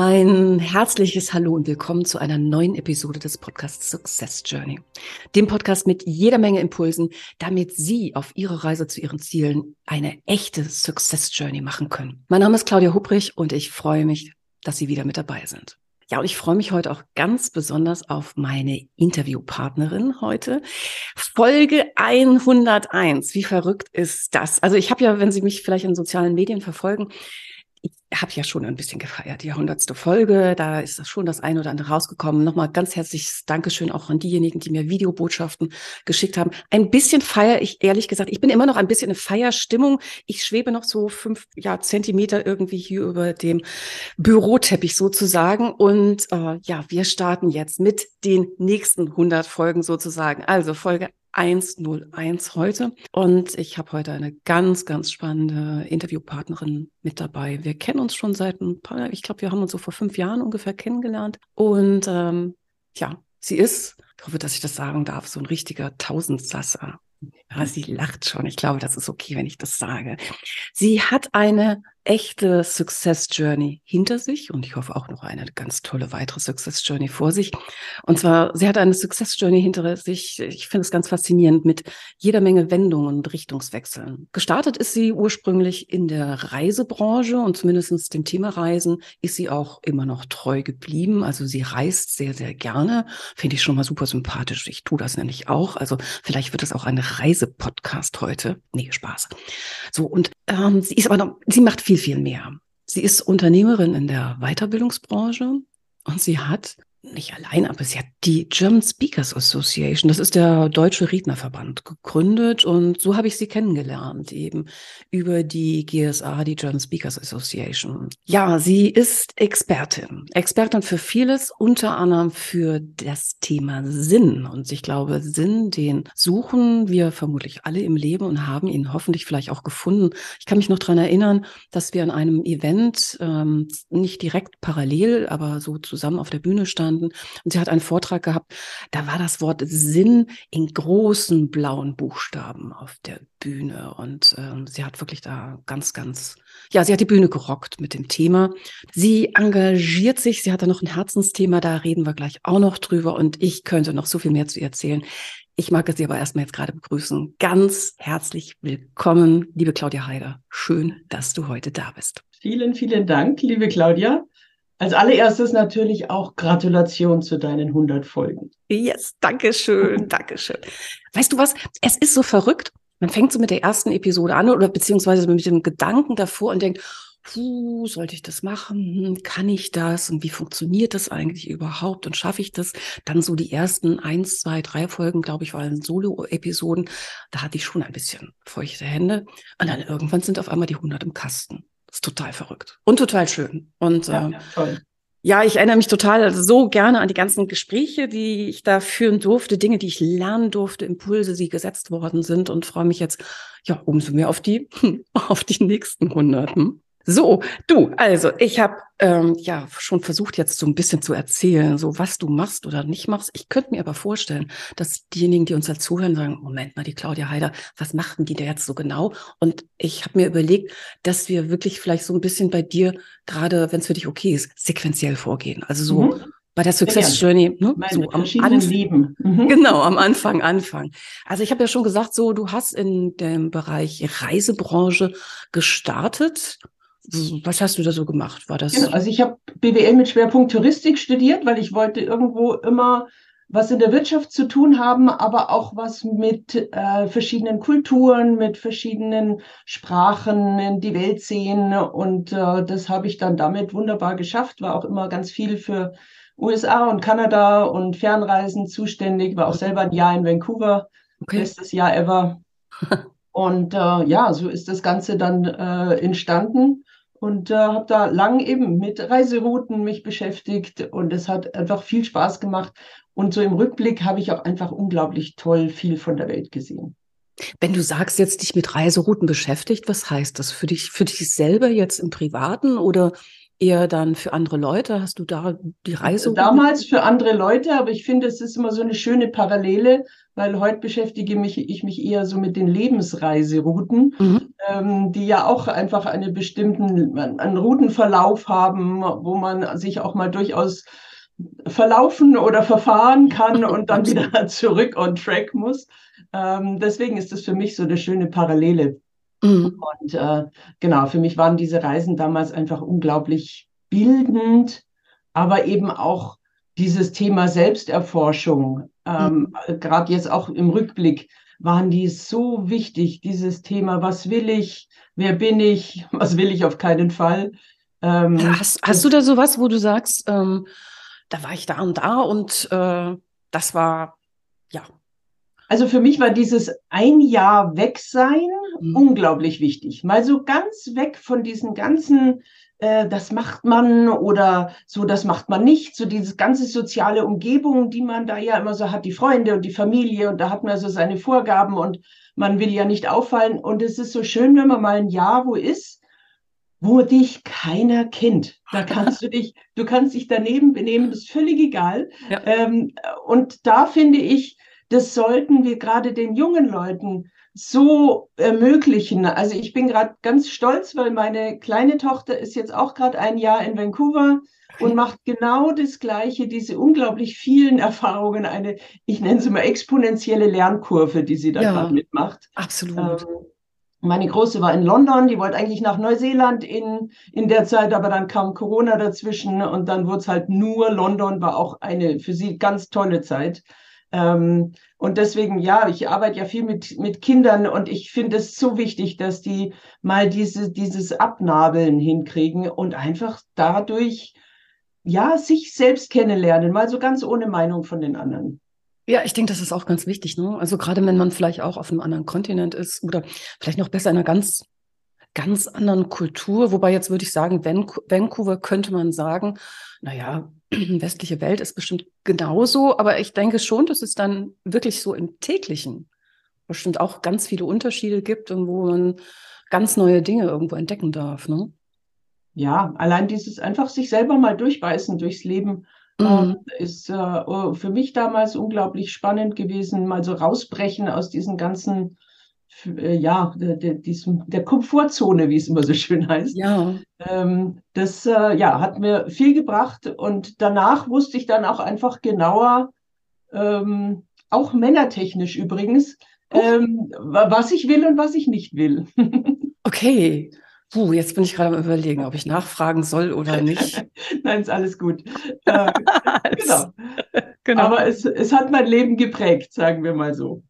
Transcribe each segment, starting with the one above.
Ein herzliches Hallo und willkommen zu einer neuen Episode des Podcasts Success Journey. Dem Podcast mit jeder Menge Impulsen, damit Sie auf Ihrer Reise zu Ihren Zielen eine echte Success Journey machen können. Mein Name ist Claudia Hubrich und ich freue mich, dass Sie wieder mit dabei sind. Ja, und ich freue mich heute auch ganz besonders auf meine Interviewpartnerin heute. Folge 101. Wie verrückt ist das? Also ich habe ja, wenn Sie mich vielleicht in sozialen Medien verfolgen, ich habe ja schon ein bisschen gefeiert, die hundertste Folge, da ist schon das eine oder andere rausgekommen. Nochmal ganz herzliches Dankeschön auch an diejenigen, die mir Videobotschaften geschickt haben. Ein bisschen feier ich, ehrlich gesagt, ich bin immer noch ein bisschen in Feierstimmung. Ich schwebe noch so fünf ja, Zentimeter irgendwie hier über dem Büroteppich sozusagen. Und äh, ja, wir starten jetzt mit den nächsten 100 Folgen sozusagen. Also Folge 101 heute. Und ich habe heute eine ganz, ganz spannende Interviewpartnerin mit dabei. Wir kennen uns schon seit ein paar, ich glaube, wir haben uns so vor fünf Jahren ungefähr kennengelernt. Und ähm, ja, sie ist, ich hoffe, dass ich das sagen darf, so ein richtiger Tausendsasser. Ja, sie lacht schon. Ich glaube, das ist okay, wenn ich das sage. Sie hat eine echte Success Journey hinter sich und ich hoffe auch noch eine ganz tolle weitere Success Journey vor sich. Und zwar, sie hat eine Success Journey hinter sich. Ich finde es ganz faszinierend mit jeder Menge Wendungen und Richtungswechseln. Gestartet ist sie ursprünglich in der Reisebranche und zumindest dem Thema Reisen ist sie auch immer noch treu geblieben. Also sie reist sehr, sehr gerne. Finde ich schon mal super sympathisch. Ich tue das nämlich auch. Also vielleicht wird es auch ein Reisepodcast heute. Nee, Spaß. So, und ähm, sie ist aber noch, sie macht viel, viel mehr. Sie ist Unternehmerin in der Weiterbildungsbranche und sie hat nicht allein, aber sie hat die German Speakers Association, das ist der deutsche Rednerverband, gegründet und so habe ich sie kennengelernt, eben über die GSA, die German Speakers Association. Ja, sie ist Expertin, Expertin für vieles, unter anderem für das Thema Sinn. Und ich glaube, Sinn, den suchen wir vermutlich alle im Leben und haben ihn hoffentlich vielleicht auch gefunden. Ich kann mich noch dran erinnern, dass wir an einem Event ähm, nicht direkt parallel, aber so zusammen auf der Bühne standen standen. Und sie hat einen Vortrag gehabt, da war das Wort Sinn in großen blauen Buchstaben auf der Bühne. Und ähm, sie hat wirklich da ganz, ganz, ja, sie hat die Bühne gerockt mit dem Thema. Sie engagiert sich, sie hat da noch ein Herzensthema, da reden wir gleich auch noch drüber. Und ich könnte noch so viel mehr zu ihr erzählen. Ich mag Sie aber erstmal jetzt gerade begrüßen. Ganz herzlich willkommen, liebe Claudia Heider. Schön, dass du heute da bist. Vielen, vielen Dank, liebe Claudia. Als allererstes natürlich auch Gratulation zu deinen 100 Folgen. Yes, danke schön, danke schön. Weißt du was? Es ist so verrückt. Man fängt so mit der ersten Episode an oder beziehungsweise mit dem Gedanken davor und denkt, puh, sollte ich das machen? Hm, kann ich das? Und wie funktioniert das eigentlich überhaupt? Und schaffe ich das? Dann so die ersten eins, zwei, drei Folgen, glaube ich, waren Solo-Episoden. Da hatte ich schon ein bisschen feuchte Hände. Und dann irgendwann sind auf einmal die 100 im Kasten. Das ist total verrückt und total schön. Und ja, äh, ja. Ja, ich erinnere mich total so gerne an die ganzen Gespräche, die ich da führen durfte, Dinge, die ich lernen durfte, Impulse, die gesetzt worden sind und freue mich jetzt ja umso mehr auf die auf die nächsten Hunderten. So, du, also ich habe ähm, ja schon versucht jetzt so ein bisschen zu erzählen, so was du machst oder nicht machst. Ich könnte mir aber vorstellen, dass diejenigen, die uns da zuhören, sagen, Moment mal, die Claudia Heider, was machten die da jetzt so genau? Und ich habe mir überlegt, dass wir wirklich vielleicht so ein bisschen bei dir, gerade wenn es für dich okay ist, sequenziell vorgehen. Also so mhm. bei der Success Journey, ne? so am Anfang. Mhm. Genau, am Anfang, Anfang. Also ich habe ja schon gesagt, so du hast in dem Bereich Reisebranche gestartet was hast du da so gemacht? War das? Genau, also ich habe BWL mit Schwerpunkt Touristik studiert, weil ich wollte irgendwo immer was in der Wirtschaft zu tun haben, aber auch was mit äh, verschiedenen Kulturen, mit verschiedenen Sprachen, die Welt sehen. Und äh, das habe ich dann damit wunderbar geschafft. War auch immer ganz viel für USA und Kanada und Fernreisen zuständig. War auch selber ein Jahr in Vancouver, okay. bestes Jahr ever. Und äh, ja, so ist das Ganze dann äh, entstanden und äh, habe da lang eben mit Reiserouten mich beschäftigt und es hat einfach viel Spaß gemacht. Und so im Rückblick habe ich auch einfach unglaublich toll viel von der Welt gesehen. Wenn du sagst, jetzt dich mit Reiserouten beschäftigt, was heißt das für dich, für dich selber jetzt im Privaten oder eher dann für andere Leute? Hast du da die Reise? Damals für andere Leute, aber ich finde, es ist immer so eine schöne Parallele, weil heute beschäftige mich, ich mich eher so mit den Lebensreiserouten, mhm. ähm, die ja auch einfach einen bestimmten einen Routenverlauf haben, wo man sich auch mal durchaus verlaufen oder verfahren kann und dann wieder zurück on track muss. Ähm, deswegen ist das für mich so eine schöne Parallele. Mhm. Und äh, genau, für mich waren diese Reisen damals einfach unglaublich bildend, aber eben auch dieses Thema Selbsterforschung, ähm, mhm. gerade jetzt auch im Rückblick, waren die so wichtig, dieses Thema, was will ich, wer bin ich, was will ich auf keinen Fall. Ähm, hast, hast du da sowas, wo du sagst, ähm, da war ich da und da und äh, das war, ja, also für mich war dieses ein Jahr weg sein mhm. unglaublich wichtig. Mal so ganz weg von diesen ganzen, äh, das macht man oder so, das macht man nicht. So dieses ganze soziale Umgebung, die man da ja immer so hat, die Freunde und die Familie und da hat man so seine Vorgaben und man will ja nicht auffallen. Und es ist so schön, wenn man mal ein Jahr wo ist, wo dich keiner kennt. Da kannst du dich, du kannst dich daneben benehmen, das ist völlig egal. Ja. Ähm, und da finde ich, das sollten wir gerade den jungen Leuten so ermöglichen. Also ich bin gerade ganz stolz, weil meine kleine Tochter ist jetzt auch gerade ein Jahr in Vancouver und macht genau das Gleiche, diese unglaublich vielen Erfahrungen, eine, ich nenne sie mal exponentielle Lernkurve, die sie da ja, gerade mitmacht. Absolut. Ähm, meine Große war in London, die wollte eigentlich nach Neuseeland in, in der Zeit, aber dann kam Corona dazwischen und dann wurde es halt nur London, war auch eine für sie ganz tolle Zeit. Ähm, und deswegen, ja, ich arbeite ja viel mit, mit Kindern und ich finde es so wichtig, dass die mal diese, dieses Abnabeln hinkriegen und einfach dadurch, ja, sich selbst kennenlernen, mal so ganz ohne Meinung von den anderen. Ja, ich denke, das ist auch ganz wichtig. Ne? Also gerade wenn man vielleicht auch auf einem anderen Kontinent ist oder vielleicht noch besser in einer ganz, ganz anderen Kultur. Wobei jetzt würde ich sagen, Vancouver könnte man sagen, naja, westliche Welt ist bestimmt genauso, aber ich denke schon, dass es dann wirklich so im täglichen bestimmt auch ganz viele Unterschiede gibt und wo man ganz neue Dinge irgendwo entdecken darf. Ne? Ja, allein dieses einfach sich selber mal durchbeißen durchs Leben mhm. äh, ist äh, oh, für mich damals unglaublich spannend gewesen, mal so rausbrechen aus diesen ganzen ja, der, der, diesem, der Komfortzone, wie es immer so schön heißt. Ja. Ähm, das äh, ja, hat mir viel gebracht und danach wusste ich dann auch einfach genauer, ähm, auch männertechnisch übrigens, oh. ähm, was ich will und was ich nicht will. okay. Puh, jetzt bin ich gerade am überlegen, ob ich nachfragen soll oder nicht. Nein, ist alles gut. Äh, genau. genau. Aber es, es hat mein Leben geprägt, sagen wir mal so.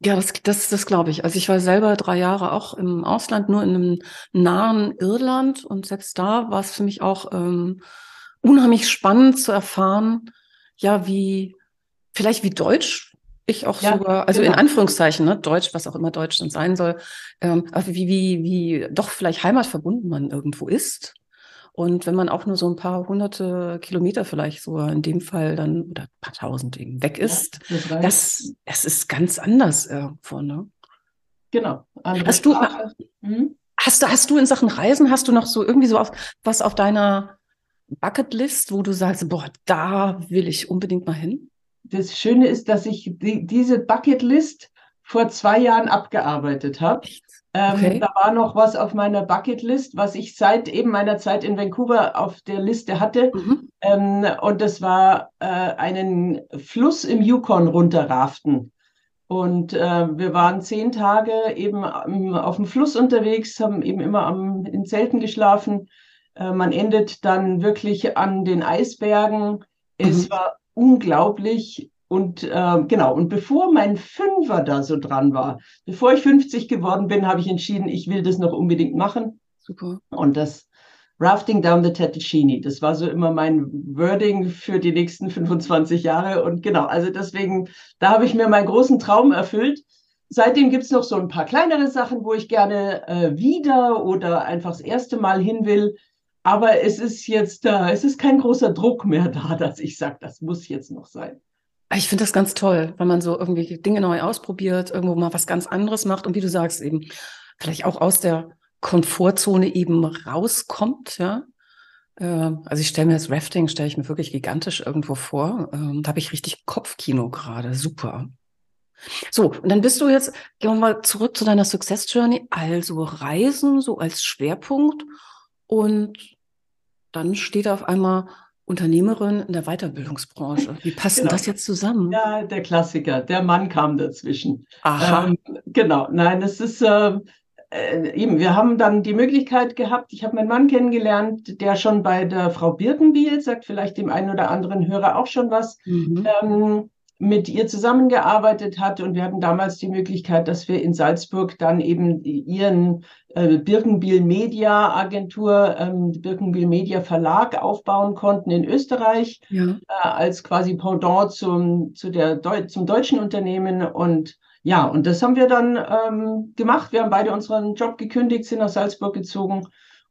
Ja, das, das, das glaube ich. Also ich war selber drei Jahre auch im Ausland, nur in einem nahen Irland und selbst da war es für mich auch ähm, unheimlich spannend zu erfahren, ja, wie vielleicht wie Deutsch ich auch ja, sogar, also genau. in Anführungszeichen, ne, Deutsch, was auch immer Deutsch dann sein soll, ähm, wie, wie, wie doch vielleicht heimatverbunden man irgendwo ist. Und wenn man auch nur so ein paar hunderte Kilometer vielleicht so in dem Fall dann oder ein paar tausend eben weg ist, ja, das, das, ist ganz anders irgendwo, ne? Genau. hast du, hm? hast du, hast du in Sachen Reisen, hast du noch so irgendwie so auf, was auf deiner Bucketlist, wo du sagst, boah, da will ich unbedingt mal hin? Das Schöne ist, dass ich die, diese Bucketlist vor zwei Jahren abgearbeitet habe. Ähm, okay. Da war noch was auf meiner Bucketlist, was ich seit eben meiner Zeit in Vancouver auf der Liste hatte. Mhm. Ähm, und das war äh, einen Fluss im Yukon runterraften. Und äh, wir waren zehn Tage eben auf dem Fluss unterwegs, haben eben immer am, in Zelten geschlafen. Äh, man endet dann wirklich an den Eisbergen. Mhm. Es war unglaublich und äh, genau, und bevor mein Fünfer da so dran war, bevor ich 50 geworden bin, habe ich entschieden, ich will das noch unbedingt machen. Super. Und das Rafting down the Tattachini, das war so immer mein Wording für die nächsten 25 Jahre. Und genau, also deswegen, da habe ich mir meinen großen Traum erfüllt. Seitdem gibt's noch so ein paar kleinere Sachen, wo ich gerne äh, wieder oder einfach das erste Mal hin will. Aber es ist jetzt da, es ist kein großer Druck mehr da, dass ich sage, das muss jetzt noch sein. Ich finde das ganz toll, wenn man so irgendwie Dinge neu ausprobiert, irgendwo mal was ganz anderes macht und wie du sagst, eben vielleicht auch aus der Komfortzone eben rauskommt, ja. Äh, also ich stelle mir das Rafting, stelle ich mir wirklich gigantisch irgendwo vor. Ähm, da habe ich richtig Kopfkino gerade. Super. So, und dann bist du jetzt, gehen wir mal zurück zu deiner Success Journey, also Reisen so als Schwerpunkt und dann steht auf einmal Unternehmerin in der Weiterbildungsbranche. Wie passt genau. das jetzt zusammen? Ja, der Klassiker. Der Mann kam dazwischen. Aha. Ähm, genau. Nein, es ist äh, äh, eben, wir haben dann die Möglichkeit gehabt, ich habe meinen Mann kennengelernt, der schon bei der Frau Birkenbiel, sagt vielleicht dem einen oder anderen Hörer auch schon was, mhm. ähm, mit ihr zusammengearbeitet hat. Und wir hatten damals die Möglichkeit, dass wir in Salzburg dann eben ihren äh, Birkenbiel Media Agentur, ähm, Birkenbiel Media Verlag aufbauen konnten in Österreich, ja. äh, als quasi Pendant zum, zu der Deu zum deutschen Unternehmen. Und ja, und das haben wir dann ähm, gemacht. Wir haben beide unseren Job gekündigt, sind nach Salzburg gezogen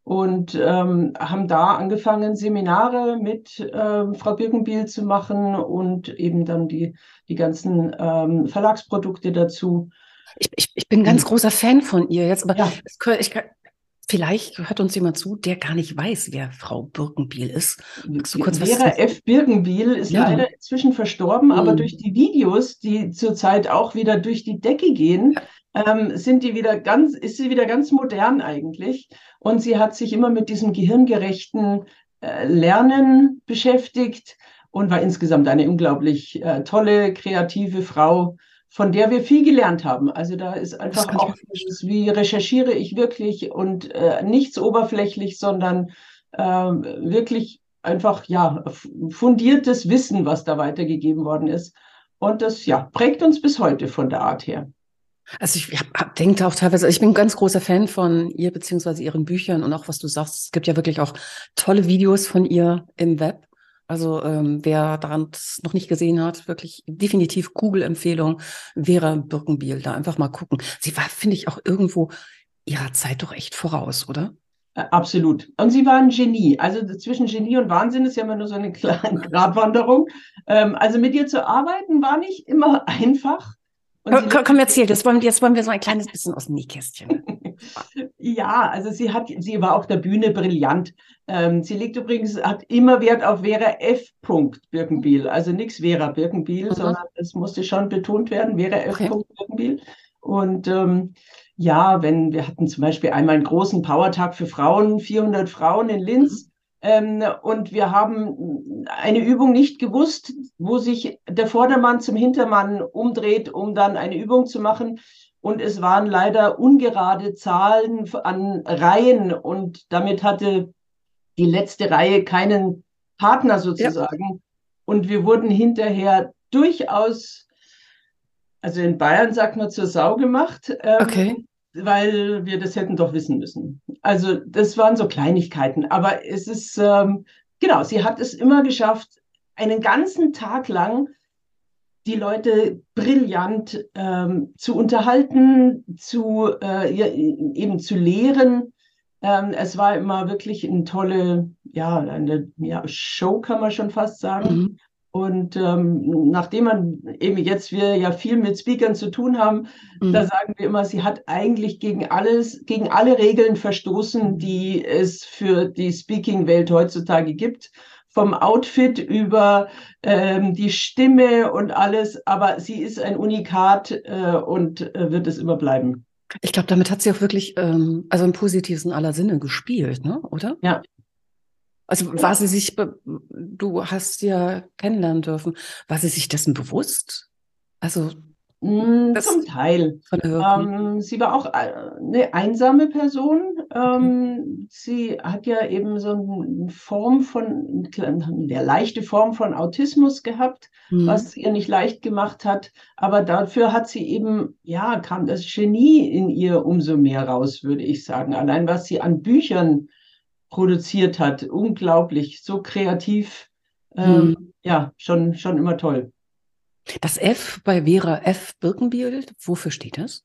und ähm, haben da angefangen, Seminare mit ähm, Frau Birkenbiel zu machen und eben dann die, die ganzen ähm, Verlagsprodukte dazu. Ich, ich, ich bin ein ganz großer Fan von ihr jetzt, aber ja. es, ich, Vielleicht hört uns jemand zu, der gar nicht weiß, wer Frau Birkenbiel ist. So kurz Vera F. Birkenbiel ist ja. leider inzwischen verstorben, mhm. aber durch die Videos, die zurzeit auch wieder durch die Decke gehen, ja ähm, sind die wieder ganz, ist sie wieder ganz modern eigentlich. Und sie hat sich immer mit diesem gehirngerechten äh, Lernen beschäftigt und war insgesamt eine unglaublich äh, tolle, kreative Frau, von der wir viel gelernt haben. Also da ist einfach auch dieses, wie recherchiere ich wirklich und äh, nichts oberflächlich, sondern äh, wirklich einfach ja fundiertes Wissen, was da weitergegeben worden ist. Und das ja prägt uns bis heute von der Art her. Also ich denke auch teilweise, ich bin ein ganz großer Fan von ihr beziehungsweise ihren Büchern und auch was du sagst. Es gibt ja wirklich auch tolle Videos von ihr im Web. Also ähm, wer daran noch nicht gesehen hat, wirklich definitiv Google-Empfehlung, Vera Birkenbiel, da einfach mal gucken. Sie war, finde ich, auch irgendwo ihrer Zeit doch echt voraus, oder? Äh, absolut. Und sie war ein Genie. Also zwischen Genie und Wahnsinn ist ja immer nur so eine kleine Gratwanderung. Ähm, also mit ihr zu arbeiten war nicht immer einfach. Komm, komm, erzähl, das wollen, jetzt wollen wir so ein kleines bisschen aus dem Nähkästchen. ja, also sie hat, sie war auf der Bühne brillant. Ähm, sie legt übrigens, hat immer Wert auf Vera F. Birkenbiel, also nichts Vera Birkenbiel, mhm. sondern es musste schon betont werden, Vera F. Okay. Birkenbiel. Und ähm, ja, wenn wir hatten zum Beispiel einmal einen großen Powertag für Frauen, 400 Frauen in Linz. Ähm, und wir haben eine Übung nicht gewusst, wo sich der Vordermann zum Hintermann umdreht, um dann eine Übung zu machen. Und es waren leider ungerade Zahlen an Reihen und damit hatte die letzte Reihe keinen Partner sozusagen. Ja. Und wir wurden hinterher durchaus, also in Bayern sagt man zur Sau gemacht. Ähm, okay weil wir das hätten doch wissen müssen. Also das waren so Kleinigkeiten, aber es ist, ähm, genau, sie hat es immer geschafft, einen ganzen Tag lang die Leute brillant ähm, zu unterhalten, zu äh, eben zu lehren. Ähm, es war immer wirklich eine tolle, ja, eine ja, Show kann man schon fast sagen. Mhm. Und ähm, nachdem man eben jetzt wir ja viel mit Speakern zu tun haben, mhm. da sagen wir immer, sie hat eigentlich gegen alles, gegen alle Regeln verstoßen, die es für die Speaking-Welt heutzutage gibt. Vom Outfit über ähm, die Stimme und alles. Aber sie ist ein Unikat äh, und äh, wird es immer bleiben. Ich glaube, damit hat sie auch wirklich, ähm, also im positivsten aller Sinne gespielt, ne? oder? Ja, also war sie sich, du hast ja kennenlernen dürfen, war sie sich dessen bewusst? Also mm, zum Teil. Ähm, sie war auch äh, eine einsame Person. Ähm, sie hat ja eben so eine Form von, eine leichte Form von Autismus gehabt, mhm. was ihr nicht leicht gemacht hat. Aber dafür hat sie eben, ja, kam das Genie in ihr umso mehr raus, würde ich sagen. Allein was sie an Büchern produziert hat. Unglaublich, so kreativ. Ähm, hm. Ja, schon, schon immer toll. Das F bei Vera F. Birkenbiel, wofür steht das?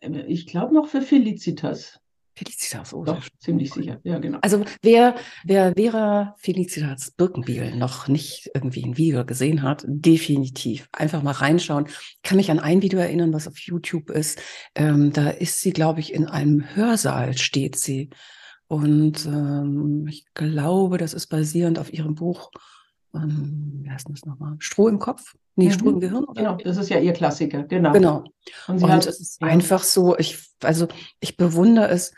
Ich glaube noch für Felicitas. Felicitas, oh, Doch, ziemlich sicher, ja, genau. Also wer, wer Vera Felicitas Birkenbiel noch nicht irgendwie ein Video gesehen hat, definitiv einfach mal reinschauen. Ich kann mich an ein Video erinnern, was auf YouTube ist. Ähm, da ist sie, glaube ich, in einem Hörsaal steht sie. Und ähm, ich glaube, das ist basierend auf ihrem Buch, ähm, wie heißt das nochmal? Stroh im Kopf? Nee, mhm. Stroh im Gehirn? Oder? Genau, das ist ja ihr Klassiker, genau. Genau. Und, und es ist ja. einfach so, ich, also ich bewundere es,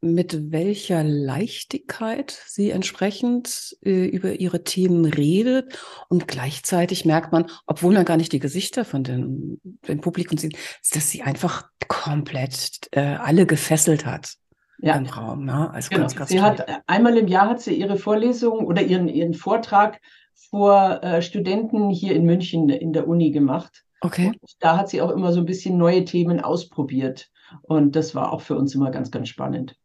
mit welcher Leichtigkeit sie entsprechend äh, über ihre Themen redet. Und gleichzeitig merkt man, obwohl man gar nicht die Gesichter von den, den Publikum sieht, dass sie einfach komplett äh, alle gefesselt hat ja. im Raum. Ne? Also genau. ganz, ganz sie toll. hat einmal im Jahr hat sie ihre Vorlesung oder ihren, ihren Vortrag vor äh, Studenten hier in München in der Uni gemacht. Okay. Und da hat sie auch immer so ein bisschen neue Themen ausprobiert. Und das war auch für uns immer ganz, ganz spannend.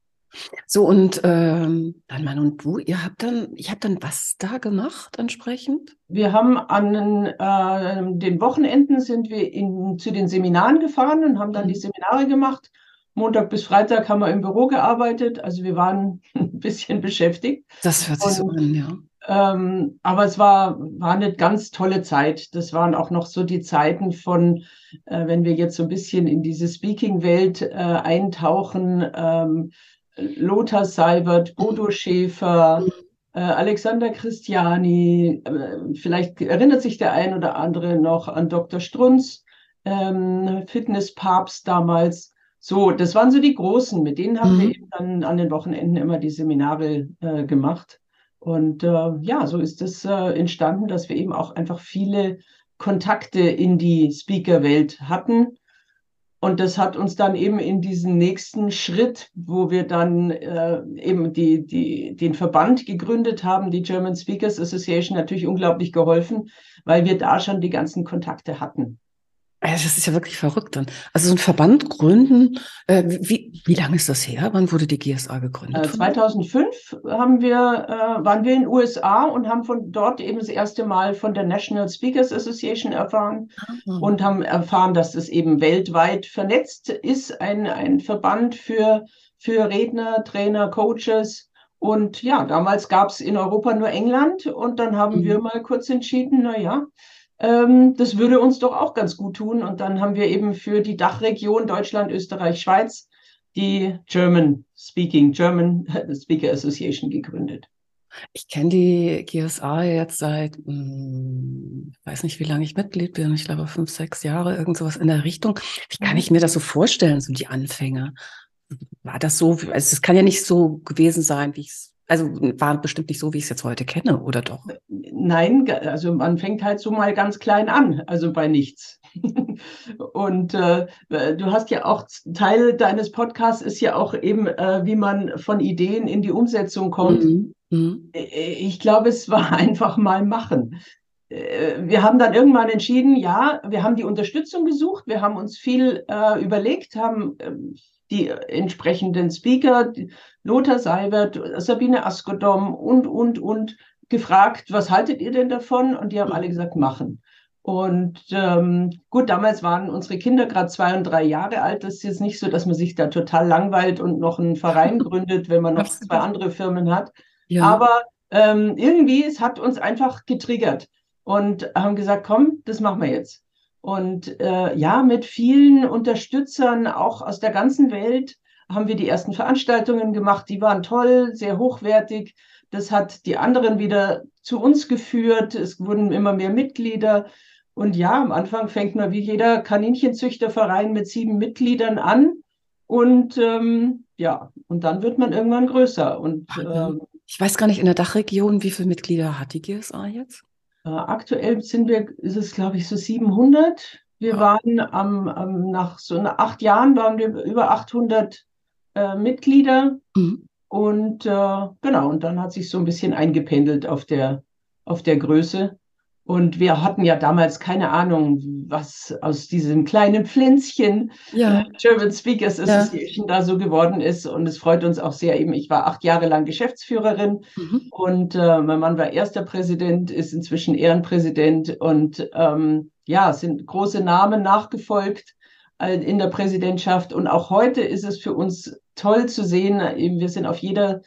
So, und ähm, dann Mann und du, ihr habt dann, ihr habt dann was da gemacht entsprechend? Wir haben an äh, den Wochenenden sind wir in, zu den Seminaren gefahren und haben dann mhm. die Seminare gemacht. Montag bis Freitag haben wir im Büro gearbeitet, also wir waren ein bisschen beschäftigt. Das hört sich so an, ja. Ähm, aber es war, war eine ganz tolle Zeit. Das waren auch noch so die Zeiten von, äh, wenn wir jetzt so ein bisschen in diese Speaking-Welt äh, eintauchen, ähm, Lothar Seibert, Bodo Schäfer, äh, Alexander Christiani, äh, vielleicht erinnert sich der ein oder andere noch an Dr. Strunz, ähm, Fitnesspapst damals. So, das waren so die Großen, mit denen haben mhm. wir eben dann an den Wochenenden immer die Seminare äh, gemacht. Und äh, ja, so ist es äh, entstanden, dass wir eben auch einfach viele Kontakte in die Speaker-Welt hatten. Und das hat uns dann eben in diesen nächsten Schritt, wo wir dann äh, eben die, die, den Verband gegründet haben, die German Speakers Association, natürlich unglaublich geholfen, weil wir da schon die ganzen Kontakte hatten. Das ist ja wirklich verrückt dann. Also so ein Verband gründen, äh, wie, wie lange ist das her? Wann wurde die GSA gegründet? Äh, 2005 haben wir, äh, waren wir in den USA und haben von dort eben das erste Mal von der National Speakers Association erfahren mhm. und haben erfahren, dass es eben weltweit vernetzt ist, ein, ein Verband für, für Redner, Trainer, Coaches. Und ja, damals gab es in Europa nur England und dann haben mhm. wir mal kurz entschieden, na ja, ähm, das würde uns doch auch ganz gut tun. Und dann haben wir eben für die Dachregion Deutschland, Österreich, Schweiz die German Speaking, German Speaker Association gegründet. Ich kenne die GSA jetzt seit, mh, hm, weiß nicht, wie lange ich Mitglied bin. Ich glaube, fünf, sechs Jahre, irgend sowas in der Richtung. Wie kann mhm. ich mir das so vorstellen, so die Anfänge? War das so? Also, es kann ja nicht so gewesen sein, wie ich es also war bestimmt nicht so, wie ich es jetzt heute kenne, oder doch? Nein, also man fängt halt so mal ganz klein an, also bei nichts. Und äh, du hast ja auch Teil deines Podcasts ist ja auch eben, äh, wie man von Ideen in die Umsetzung kommt. Mhm. Mhm. Äh, ich glaube, es war einfach mal machen. Äh, wir haben dann irgendwann entschieden, ja, wir haben die Unterstützung gesucht, wir haben uns viel äh, überlegt, haben ähm, die entsprechenden Speaker, Lothar Seibert, Sabine Askodom und, und, und gefragt, was haltet ihr denn davon? Und die haben alle gesagt, machen. Und ähm, gut, damals waren unsere Kinder gerade zwei und drei Jahre alt. Das ist jetzt nicht so, dass man sich da total langweilt und noch einen Verein gründet, wenn man noch zwei andere Firmen hat. Ja. Aber ähm, irgendwie, es hat uns einfach getriggert und haben gesagt, komm, das machen wir jetzt. Und äh, ja, mit vielen Unterstützern auch aus der ganzen Welt haben wir die ersten Veranstaltungen gemacht. Die waren toll, sehr hochwertig. Das hat die anderen wieder zu uns geführt. Es wurden immer mehr Mitglieder. Und ja, am Anfang fängt man wie jeder Kaninchenzüchterverein mit sieben Mitgliedern an. Und ähm, ja, und dann wird man irgendwann größer. Und ähm, ich weiß gar nicht in der Dachregion, wie viele Mitglieder hat die GSA jetzt? Äh, aktuell sind wir, ist es glaube ich so 700. Wir waren am, am, nach so acht Jahren waren wir über 800 äh, Mitglieder mhm. und äh, genau und dann hat sich so ein bisschen eingependelt auf der auf der Größe. Und wir hatten ja damals keine Ahnung, was aus diesem kleinen Pflänzchen ja. äh, German Speakers Association ja. da so geworden ist. Und es freut uns auch sehr eben. Ich war acht Jahre lang Geschäftsführerin mhm. und äh, mein Mann war erster Präsident, ist inzwischen Ehrenpräsident und ähm, ja, sind große Namen nachgefolgt äh, in der Präsidentschaft. Und auch heute ist es für uns toll zu sehen. Wir sind auf jeder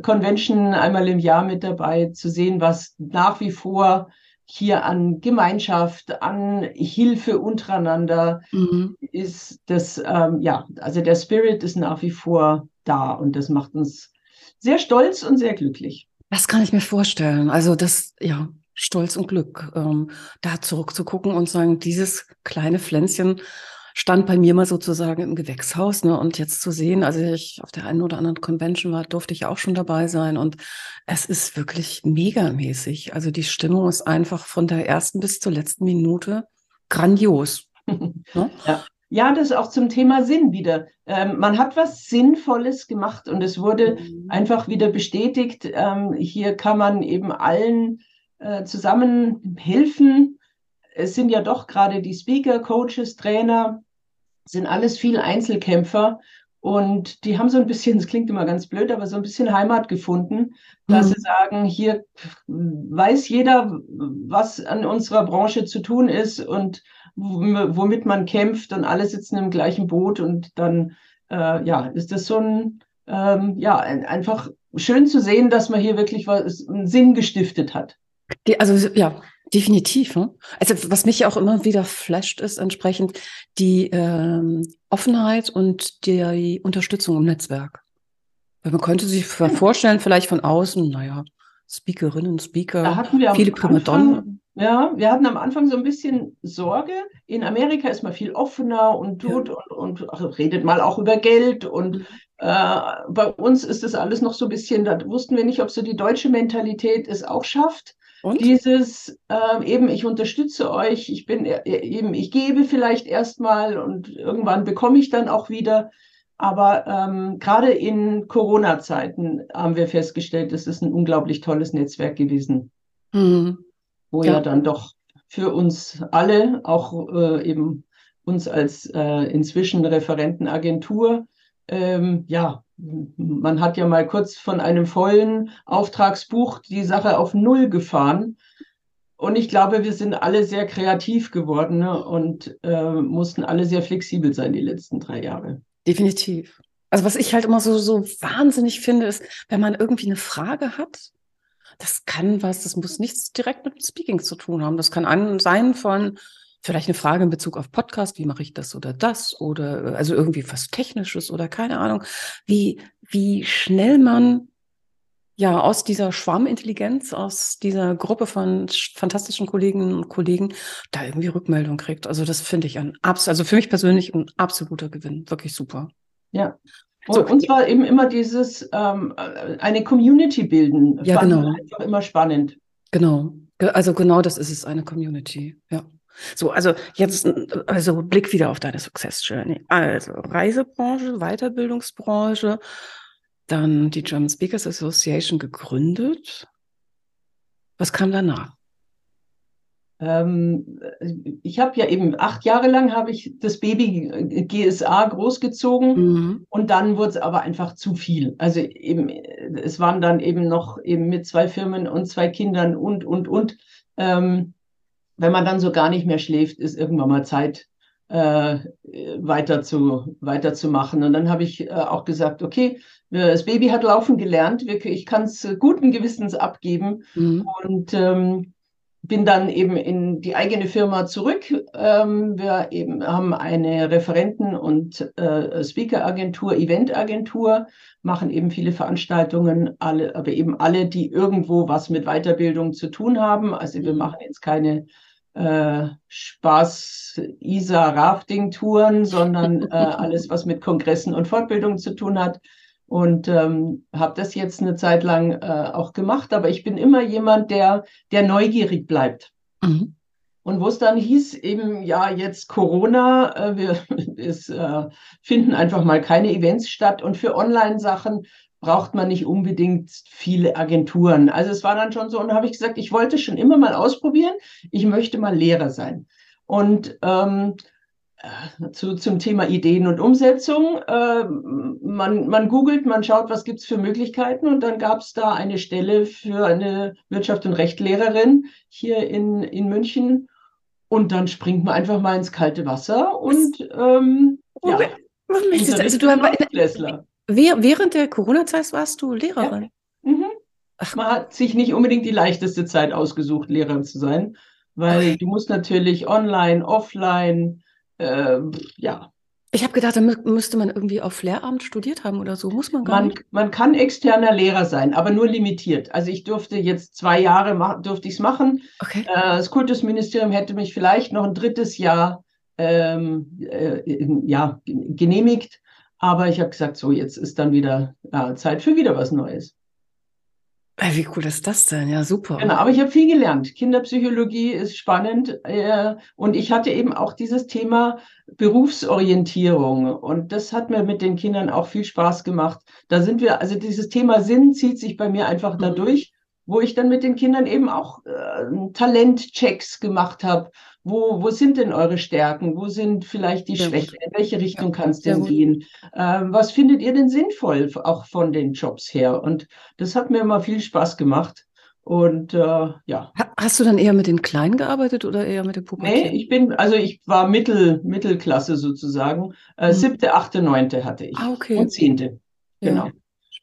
Convention einmal im Jahr mit dabei, zu sehen, was nach wie vor hier an Gemeinschaft, an Hilfe untereinander mhm. ist das, ähm, ja, also der Spirit ist nach wie vor da und das macht uns sehr stolz und sehr glücklich. Das kann ich mir vorstellen. Also das, ja, Stolz und Glück, ähm, da zurückzugucken und sagen, dieses kleine Pflänzchen stand bei mir mal sozusagen im Gewächshaus, ne? Und jetzt zu sehen, also ich auf der einen oder anderen Convention war, durfte ich auch schon dabei sein und es ist wirklich megamäßig. Also die Stimmung ist einfach von der ersten bis zur letzten Minute grandios. ne? ja. Ja, das ist auch zum Thema Sinn wieder. Ähm, man hat was Sinnvolles gemacht und es wurde mhm. einfach wieder bestätigt. Ähm, hier kann man eben allen äh, zusammen helfen. Es sind ja doch gerade die Speaker, Coaches, Trainer, sind alles viel Einzelkämpfer und die haben so ein bisschen, das klingt immer ganz blöd, aber so ein bisschen Heimat gefunden, dass mhm. sie sagen, hier weiß jeder, was an unserer Branche zu tun ist und womit man kämpft und alle sitzen im gleichen Boot und dann äh, ja, ist das so ein ähm, ja, einfach schön zu sehen, dass man hier wirklich was einen Sinn gestiftet hat. Die, also ja, definitiv. Ne? Also was mich auch immer wieder flasht, ist entsprechend die ähm, Offenheit und die Unterstützung im Netzwerk. Weil man könnte sich vorstellen, vielleicht von außen, naja, Speakerinnen, Speaker, da hatten wir viele Primadonnen. Ja, wir hatten am Anfang so ein bisschen Sorge. In Amerika ist man viel offener und tut ja. und, und ach, redet mal auch über Geld. Und mhm. äh, bei uns ist das alles noch so ein bisschen, da wussten wir nicht, ob so die deutsche Mentalität es auch schafft. Und? Dieses äh, eben, ich unterstütze euch, ich bin äh, eben, ich gebe vielleicht erstmal und irgendwann bekomme ich dann auch wieder. Aber ähm, gerade in Corona-Zeiten haben wir festgestellt, das ist ein unglaublich tolles Netzwerk gewesen. Mhm wo ja. ja dann doch für uns alle, auch äh, eben uns als äh, inzwischen Referentenagentur, ähm, ja, man hat ja mal kurz von einem vollen Auftragsbuch die Sache auf Null gefahren. Und ich glaube, wir sind alle sehr kreativ geworden ne? und äh, mussten alle sehr flexibel sein die letzten drei Jahre. Definitiv. Also was ich halt immer so, so wahnsinnig finde, ist, wenn man irgendwie eine Frage hat das kann was, das muss nichts direkt mit Speaking zu tun haben. Das kann an sein von vielleicht eine Frage in Bezug auf Podcast, wie mache ich das oder das oder äh, also irgendwie was Technisches oder keine Ahnung, wie, wie schnell man ja aus dieser Schwarmintelligenz, aus dieser Gruppe von fantastischen Kolleginnen und Kollegen da irgendwie Rückmeldung kriegt. Also das finde ich ein absolut, also für mich persönlich ein absoluter Gewinn, wirklich super. Ja, so, und zwar eben immer dieses ähm, eine Community bilden. Ja, genau. Einfach immer spannend. Genau. Also genau das ist es, eine Community. Ja. So, also jetzt, also Blick wieder auf deine Success Journey. Also Reisebranche, Weiterbildungsbranche, dann die German Speakers Association gegründet. Was kam danach? Ähm, ich habe ja eben acht Jahre lang habe ich das Baby GSA großgezogen mhm. und dann wurde es aber einfach zu viel. Also eben, es waren dann eben noch eben mit zwei Firmen und zwei Kindern und, und, und. Ähm, wenn man dann so gar nicht mehr schläft, ist irgendwann mal Zeit, äh, weiter zu weiterzumachen. Und dann habe ich äh, auch gesagt, okay, das Baby hat laufen gelernt, ich kann es guten Gewissens abgeben. Mhm. Und ähm, bin dann eben in die eigene Firma zurück. Ähm, wir eben haben eine Referenten- und äh, Speaker-Agentur, Event-Agentur, machen eben viele Veranstaltungen, alle, aber eben alle, die irgendwo was mit Weiterbildung zu tun haben. Also wir mhm. machen jetzt keine äh, Spaß-Isa-Rafting-Touren, sondern äh, alles, was mit Kongressen und Fortbildung zu tun hat und ähm, habe das jetzt eine Zeit lang äh, auch gemacht. Aber ich bin immer jemand, der, der neugierig bleibt. Mhm. Und wo es dann hieß, eben, ja, jetzt Corona, äh, wir es, äh, finden einfach mal keine Events statt. Und für Online-Sachen braucht man nicht unbedingt viele Agenturen. Also es war dann schon so, und da habe ich gesagt, ich wollte schon immer mal ausprobieren. Ich möchte mal Lehrer sein. Und ähm, zu, zum Thema Ideen und Umsetzung. Äh, man, man googelt, man schaut, was gibt es für Möglichkeiten und dann gab es da eine Stelle für eine Wirtschaft- und Rechtlehrerin hier in, in München und dann springt man einfach mal ins kalte Wasser und ähm, ja. Also du, Während der Corona-Zeit warst du Lehrerin? Ja. Mhm. Man hat sich nicht unbedingt die leichteste Zeit ausgesucht, Lehrerin zu sein, weil okay. du musst natürlich online, offline, äh, ja, ich habe gedacht, da müsste man irgendwie auf Lehramt studiert haben oder so. Muss man gar man, nicht. Man kann externer Lehrer sein, aber nur limitiert. Also ich durfte jetzt zwei Jahre durfte ich es machen. Okay. Äh, das Kultusministerium hätte mich vielleicht noch ein drittes Jahr ähm, äh, ja, genehmigt. Aber ich habe gesagt, so jetzt ist dann wieder äh, Zeit für wieder was Neues. Wie cool ist das denn? Ja, super. Genau, aber ich habe viel gelernt. Kinderpsychologie ist spannend. Äh, und ich hatte eben auch dieses Thema Berufsorientierung. Und das hat mir mit den Kindern auch viel Spaß gemacht. Da sind wir, also dieses Thema Sinn zieht sich bei mir einfach mhm. dadurch, wo ich dann mit den Kindern eben auch äh, Talentchecks gemacht habe wo, wo sind denn eure Stärken? Wo sind vielleicht die Schwächen? In welche Richtung ja, kann es denn gehen? Ähm, was findet ihr denn sinnvoll, auch von den Jobs her? Und das hat mir immer viel Spaß gemacht. Und äh, ja. Hast du dann eher mit den Kleinen gearbeitet oder eher mit den Pubertäten? Nee, ich bin, also ich war Mittel, Mittelklasse sozusagen. Äh, hm. Siebte, achte, neunte hatte ich. Ah, okay. Und zehnte. Genau. Ja.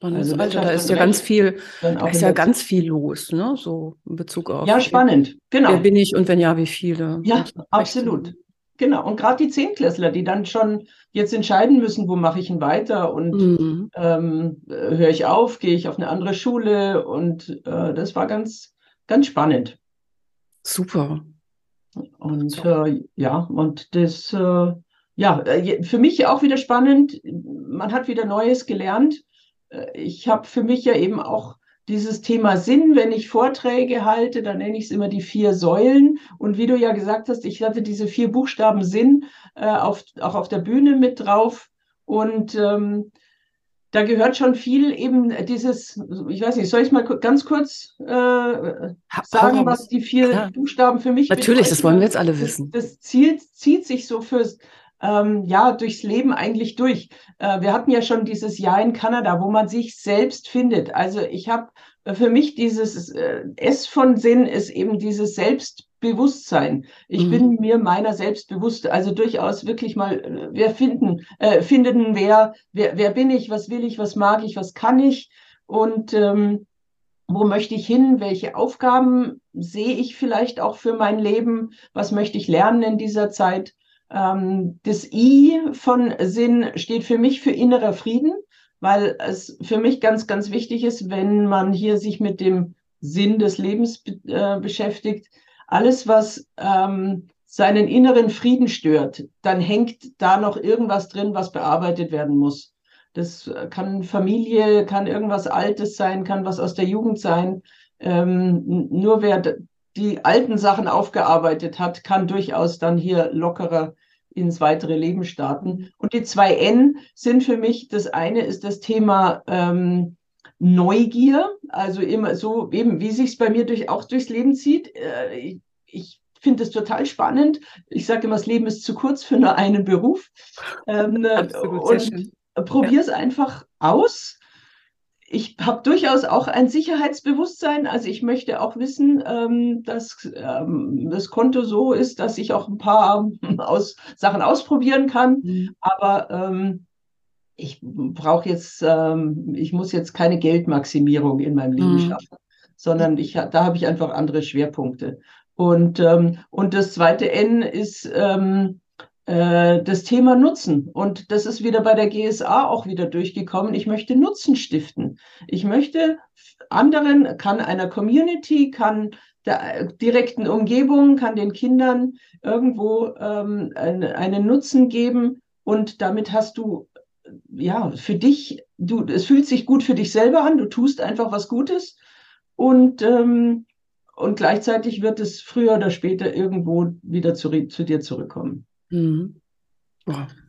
Spannendes also Alter, da ist ja ganz viel, da ist ja ganz viel los, ne? So in Bezug auf. Ja, spannend, genau. Wer bin ich und wenn ja, wie viele? Ja, absolut. Genau. Und gerade die Zehntklässler, die dann schon jetzt entscheiden müssen, wo mache ich ihn weiter und mhm. ähm, höre ich auf, gehe ich auf eine andere Schule und äh, das war ganz, ganz spannend. Super. Und so. äh, ja, und das, äh, ja, äh, für mich auch wieder spannend. Man hat wieder Neues gelernt ich habe für mich ja eben auch dieses Thema Sinn, wenn ich Vorträge halte, dann nenne ich es immer die vier Säulen. Und wie du ja gesagt hast, ich hatte diese vier Buchstaben Sinn äh, auf, auch auf der Bühne mit drauf. Und ähm, da gehört schon viel eben dieses, ich weiß nicht, soll ich mal ganz kurz äh, sagen, was die vier Klar. Buchstaben für mich Natürlich, bedeuten? das wollen wir jetzt alle wissen. Das, das zieht, zieht sich so fürs ähm, ja durchs Leben eigentlich durch. Äh, wir hatten ja schon dieses Jahr in Kanada, wo man sich selbst findet. Also ich habe für mich dieses äh, S von Sinn ist eben dieses Selbstbewusstsein. Ich mhm. bin mir meiner selbst bewusst. Also durchaus wirklich mal, äh, wer finden, äh, finden, wer, wer, wer bin ich, was will ich, was mag ich, was kann ich und ähm, wo möchte ich hin? Welche Aufgaben sehe ich vielleicht auch für mein Leben? Was möchte ich lernen in dieser Zeit? Ähm, das I von Sinn steht für mich für innerer Frieden, weil es für mich ganz, ganz wichtig ist, wenn man hier sich mit dem Sinn des Lebens äh, beschäftigt. Alles, was ähm, seinen inneren Frieden stört, dann hängt da noch irgendwas drin, was bearbeitet werden muss. Das kann Familie, kann irgendwas Altes sein, kann was aus der Jugend sein. Ähm, nur wer die alten Sachen aufgearbeitet hat, kann durchaus dann hier lockerer ins weitere Leben starten. Und die zwei N sind für mich, das eine ist das Thema ähm, Neugier, also immer so eben, wie sich es bei mir durch, auch durchs Leben zieht. Äh, ich, ich finde es total spannend. Ich sage immer, das Leben ist zu kurz für nur einen Beruf. Ähm, Absolut, und probiere es ja. einfach aus ich habe durchaus auch ein Sicherheitsbewusstsein. Also ich möchte auch wissen, ähm, dass ähm, das Konto so ist, dass ich auch ein paar aus, Sachen ausprobieren kann. Mhm. Aber ähm, ich brauche jetzt, ähm, ich muss jetzt keine Geldmaximierung in meinem Leben mhm. schaffen, sondern ich, da habe ich einfach andere Schwerpunkte. Und, ähm, und das zweite N ist, ähm, äh, das Thema Nutzen. Und das ist wieder bei der GSA auch wieder durchgekommen. Ich möchte Nutzen stiften. Ich möchte anderen, kann einer Community, kann der direkten Umgebung, kann den Kindern irgendwo ähm, eine, einen Nutzen geben. Und damit hast du, ja, für dich, du, es fühlt sich gut für dich selber an. Du tust einfach was Gutes. Und, ähm, und gleichzeitig wird es früher oder später irgendwo wieder zu, zu dir zurückkommen. Mhm.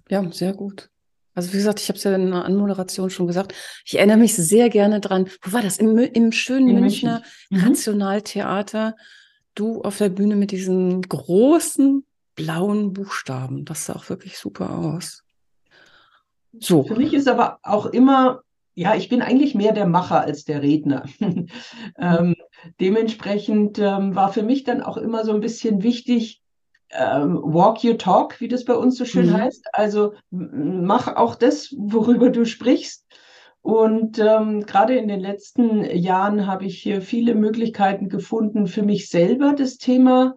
Ja, sehr gut. Also wie gesagt, ich habe es ja in der Anmoderation schon gesagt, ich erinnere mich sehr gerne dran, wo war das? Im, im schönen in Münchner München. Mhm. Nationaltheater, du auf der Bühne mit diesen großen blauen Buchstaben. Das sah auch wirklich super aus. So. Für mich ist aber auch immer, ja, ich bin eigentlich mehr der Macher als der Redner. ähm, dementsprechend ähm, war für mich dann auch immer so ein bisschen wichtig, ähm, walk your talk, wie das bei uns so schön mhm. heißt. Also mach auch das, worüber du sprichst. Und ähm, gerade in den letzten Jahren habe ich hier viele Möglichkeiten gefunden, für mich selber das Thema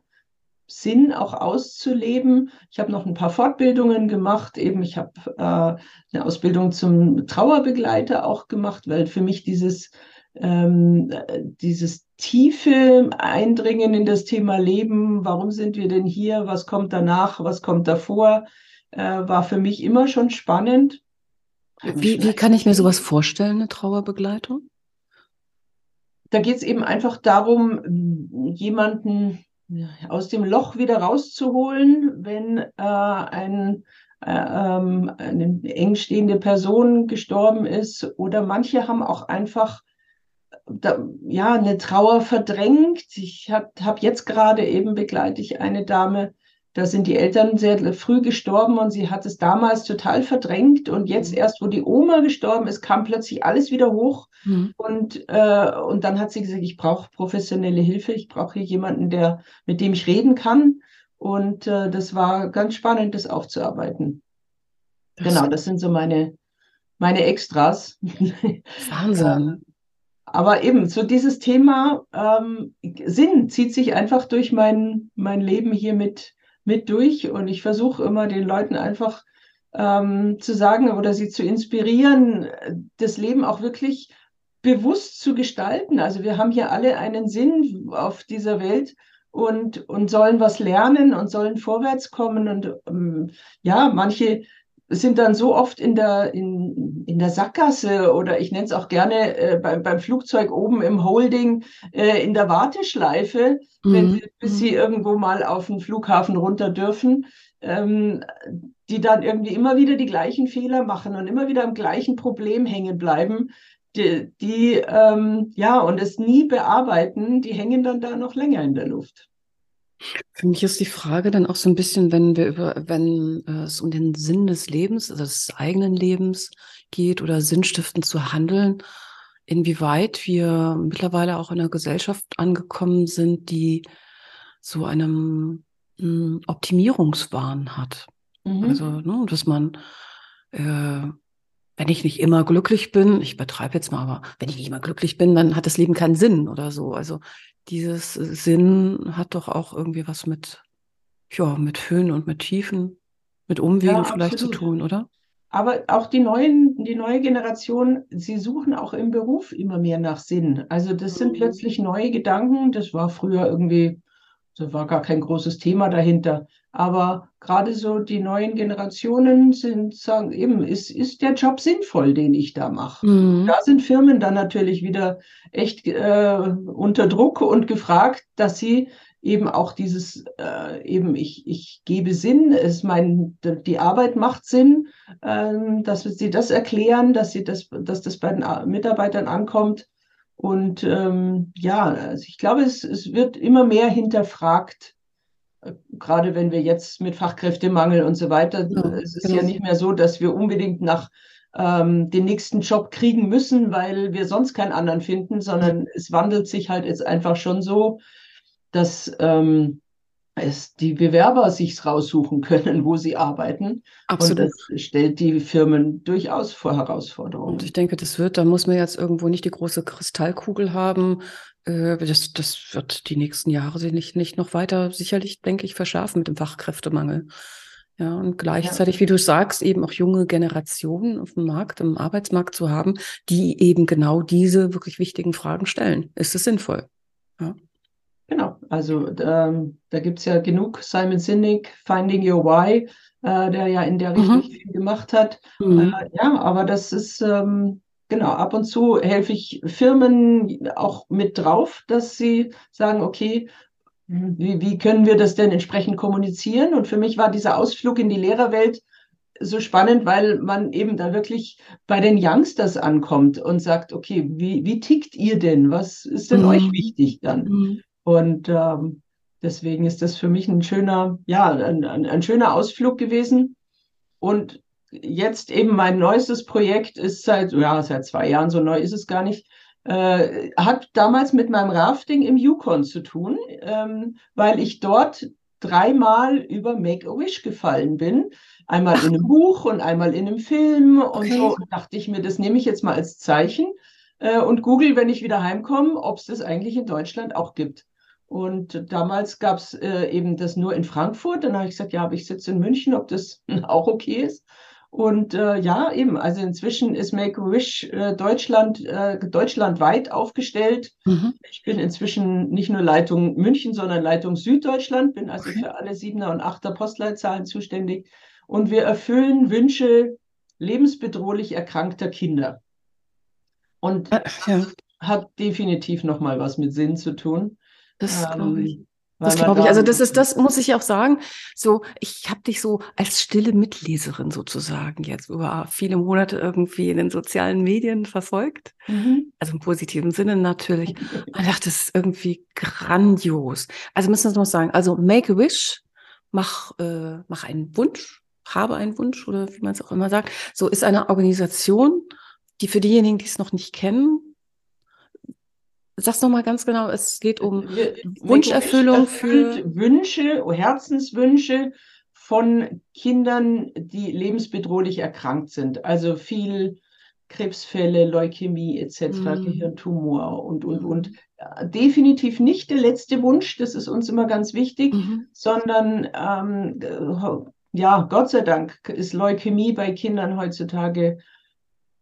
Sinn auch auszuleben. Ich habe noch ein paar Fortbildungen gemacht. Eben, ich habe äh, eine Ausbildung zum Trauerbegleiter auch gemacht, weil für mich dieses ähm, dieses tiefe Eindringen in das Thema Leben, warum sind wir denn hier, was kommt danach, was kommt davor, äh, war für mich immer schon spannend. Wie, wie kann ich mir sowas vorstellen, eine Trauerbegleitung? Da geht es eben einfach darum, jemanden aus dem Loch wieder rauszuholen, wenn äh, ein, äh, ähm, eine eng stehende Person gestorben ist. Oder manche haben auch einfach da, ja, eine Trauer verdrängt. Ich habe hab jetzt gerade eben begleite ich eine Dame, da sind die Eltern sehr früh gestorben und sie hat es damals total verdrängt. Und jetzt mhm. erst, wo die Oma gestorben ist, kam plötzlich alles wieder hoch. Mhm. Und, äh, und dann hat sie gesagt, ich brauche professionelle Hilfe, ich brauche hier jemanden, der, mit dem ich reden kann. Und äh, das war ganz spannend, das aufzuarbeiten. Das genau, das sind so meine, meine Extras. Wahnsinn. Aber eben, so dieses Thema ähm, Sinn zieht sich einfach durch mein, mein Leben hier mit, mit durch. Und ich versuche immer den Leuten einfach ähm, zu sagen oder sie zu inspirieren, das Leben auch wirklich bewusst zu gestalten. Also wir haben hier alle einen Sinn auf dieser Welt und, und sollen was lernen und sollen vorwärts kommen. Und ähm, ja, manche sind dann so oft in der, in, in der Sackgasse oder ich nenne es auch gerne äh, beim, beim Flugzeug oben im Holding äh, in der Warteschleife, mhm. wenn sie, bis sie irgendwo mal auf den Flughafen runter dürfen, ähm, die dann irgendwie immer wieder die gleichen Fehler machen und immer wieder am gleichen Problem hängen bleiben. Die, die ähm, ja, und es nie bearbeiten, die hängen dann da noch länger in der Luft. Für mich ist die Frage dann auch so ein bisschen, wenn wir über, wenn äh, es um den Sinn des Lebens, also des eigenen Lebens geht oder sinnstiftend zu handeln, inwieweit wir mittlerweile auch in einer Gesellschaft angekommen sind, die so einem hm, Optimierungswahn hat. Mhm. Also, ne, dass man, äh, wenn ich nicht immer glücklich bin, ich übertreibe jetzt mal, aber wenn ich nicht immer glücklich bin, dann hat das Leben keinen Sinn oder so. Also dieses Sinn hat doch auch irgendwie was mit, ja, mit Höhen und mit Tiefen, mit Umwegen ja, vielleicht zu tun, oder? Aber auch die neuen, die neue Generation, sie suchen auch im Beruf immer mehr nach Sinn. Also das sind mhm. plötzlich neue Gedanken. Das war früher irgendwie, da war gar kein großes Thema dahinter. Aber gerade so die neuen Generationen sind, sagen eben, ist, ist der Job sinnvoll, den ich da mache? Mhm. Da sind Firmen dann natürlich wieder echt äh, unter Druck und gefragt, dass sie eben auch dieses, äh, eben ich, ich gebe Sinn, es mein, die Arbeit macht Sinn, äh, dass sie das erklären, dass sie das, dass das bei den Mitarbeitern ankommt. Und ähm, ja, also ich glaube, es, es wird immer mehr hinterfragt, gerade wenn wir jetzt mit Fachkräftemangel und so weiter, ja, es ist genau. ja nicht mehr so, dass wir unbedingt nach ähm, den nächsten Job kriegen müssen, weil wir sonst keinen anderen finden, sondern es wandelt sich halt jetzt einfach schon so, dass ähm, es die Bewerber sich raussuchen können, wo sie arbeiten. Absolut. Und das stellt die Firmen durchaus vor Herausforderungen. Und ich denke, das wird, da muss man jetzt irgendwo nicht die große Kristallkugel haben. Äh, das, das wird die nächsten Jahre sich nicht, nicht noch weiter sicherlich, denke ich, verschärfen mit dem Fachkräftemangel. Ja, und gleichzeitig, ja. wie du sagst, eben auch junge Generationen auf dem Markt, im Arbeitsmarkt zu haben, die eben genau diese wirklich wichtigen Fragen stellen. Ist es sinnvoll? Ja. Genau, also ähm, da gibt es ja genug. Simon Sinek, Finding Your Why, äh, der ja in der mhm. Richtung viel gemacht hat. Mhm. Äh, ja, aber das ist, ähm, genau, ab und zu helfe ich Firmen auch mit drauf, dass sie sagen, okay, wie, wie können wir das denn entsprechend kommunizieren? Und für mich war dieser Ausflug in die Lehrerwelt so spannend, weil man eben da wirklich bei den Youngsters ankommt und sagt, okay, wie, wie tickt ihr denn? Was ist denn mhm. euch wichtig dann? Mhm. Und ähm, deswegen ist das für mich ein schöner, ja, ein, ein, ein schöner Ausflug gewesen. Und jetzt eben mein neuestes Projekt ist seit, ja, seit zwei Jahren, so neu ist es gar nicht, äh, hat damals mit meinem Rafting im Yukon zu tun, ähm, weil ich dort dreimal über Make-A-Wish gefallen bin. Einmal in einem Buch und einmal in einem Film und Okay. so. Und dachte ich mir, das nehme ich jetzt mal als Zeichen äh, und google, wenn ich wieder heimkomme, ob es das eigentlich in Deutschland auch gibt. Und damals gab es äh, eben das nur in Frankfurt. Dann habe ich gesagt, ja, aber ich sitze in München, ob das auch okay ist. Und äh, ja, eben, also inzwischen ist Make-A-Wish äh, Deutschland, äh, deutschlandweit aufgestellt. Mhm. Ich bin inzwischen nicht nur Leitung München, sondern Leitung Süddeutschland, bin also Okay. für alle Siebener und Achter Postleitzahlen zuständig. Und wir erfüllen Wünsche lebensbedrohlich erkrankter Kinder. Und Äh, ja, hat definitiv nochmal was mit Sinn zu tun. das glaube ich. Das glaube ich. Also das ist, das muss ich auch sagen. So, ich habe dich so als stille Mitleserin sozusagen jetzt über viele Monate irgendwie in den sozialen Medien verfolgt. Mhm. Also im positiven Sinne natürlich. Und ich dachte, das ist irgendwie grandios. Also müssen wir es noch sagen. Also make a wish, mach, äh, mach einen Wunsch, habe einen Wunsch oder wie man es auch immer sagt. So ist eine Organisation, die für diejenigen, die es noch nicht kennen, sag's noch mal ganz genau. Es geht um Wir- Wunscherfüllung für- Wünsche, Herzenswünsche von Kindern, die lebensbedrohlich erkrankt sind. Also viel Krebsfälle, Leukämie etc., Mhm. Gehirntumor und, und, Mhm. und. Definitiv nicht der letzte Wunsch, das ist uns immer ganz wichtig, Mhm. sondern ähm, äh, ja, Gott sei Dank ist Leukämie bei Kindern heutzutage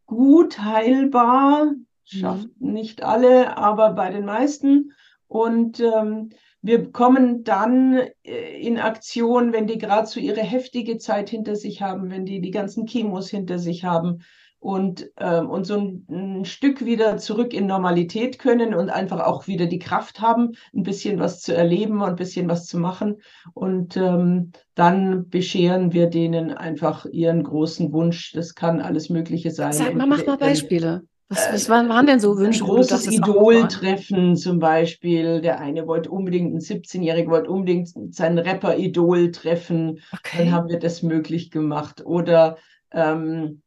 gut heilbar, schafft nicht alle, aber bei den meisten. Und ähm, wir kommen dann äh, in Aktion, wenn die gerade so ihre heftige Zeit hinter sich haben, wenn die die ganzen Chemos hinter sich haben und, ähm, und so ein, ein Stück wieder zurück in Normalität können und einfach auch wieder die Kraft haben, ein bisschen was zu erleben und ein bisschen was zu machen. Und ähm, dann bescheren wir denen einfach ihren großen Wunsch. Das kann alles Mögliche sein. Sag mal, mach mal Beispiele. Was, was waren, waren denn so ein Wünsche, du großes Idol-Treffen zum Beispiel. Der eine wollte unbedingt, ein 17-Jähriger wollte unbedingt sein Rapper-Idol treffen. Dann okay. haben wir das möglich gemacht. Oder ähm,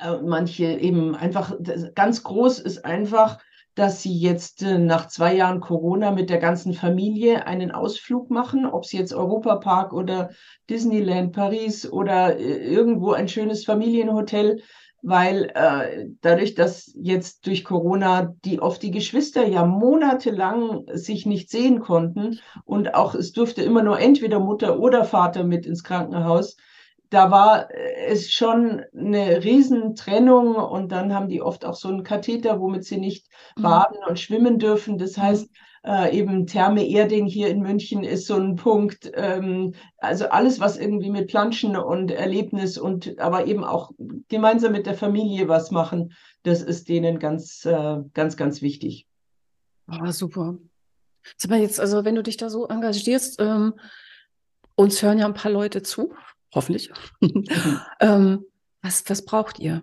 äh, manche eben einfach, ganz groß ist einfach, dass sie jetzt äh, nach zwei Jahren Corona mit der ganzen Familie einen Ausflug machen, ob es jetzt Europapark oder Disneyland Paris oder äh, irgendwo ein schönes Familienhotel, weil äh, dadurch, dass jetzt durch Corona die oft die Geschwister ja monatelang sich nicht sehen konnten und auch es durfte immer nur entweder Mutter oder Vater mit ins Krankenhaus, da war äh, es schon eine Riesentrennung und dann haben die oft auch so einen Katheter, womit sie nicht Mhm. baden und schwimmen dürfen. Das heißt, äh, eben Therme Erding hier in München ist so ein Punkt. Ähm, also alles, was irgendwie mit Planschen und Erlebnis und aber eben auch gemeinsam mit der Familie was machen, das ist denen ganz, äh, ganz, ganz wichtig. Ah, super. Sag mal jetzt, also wenn du dich da so engagierst, ähm, uns hören ja ein paar Leute zu, hoffentlich. ähm, was, was braucht ihr?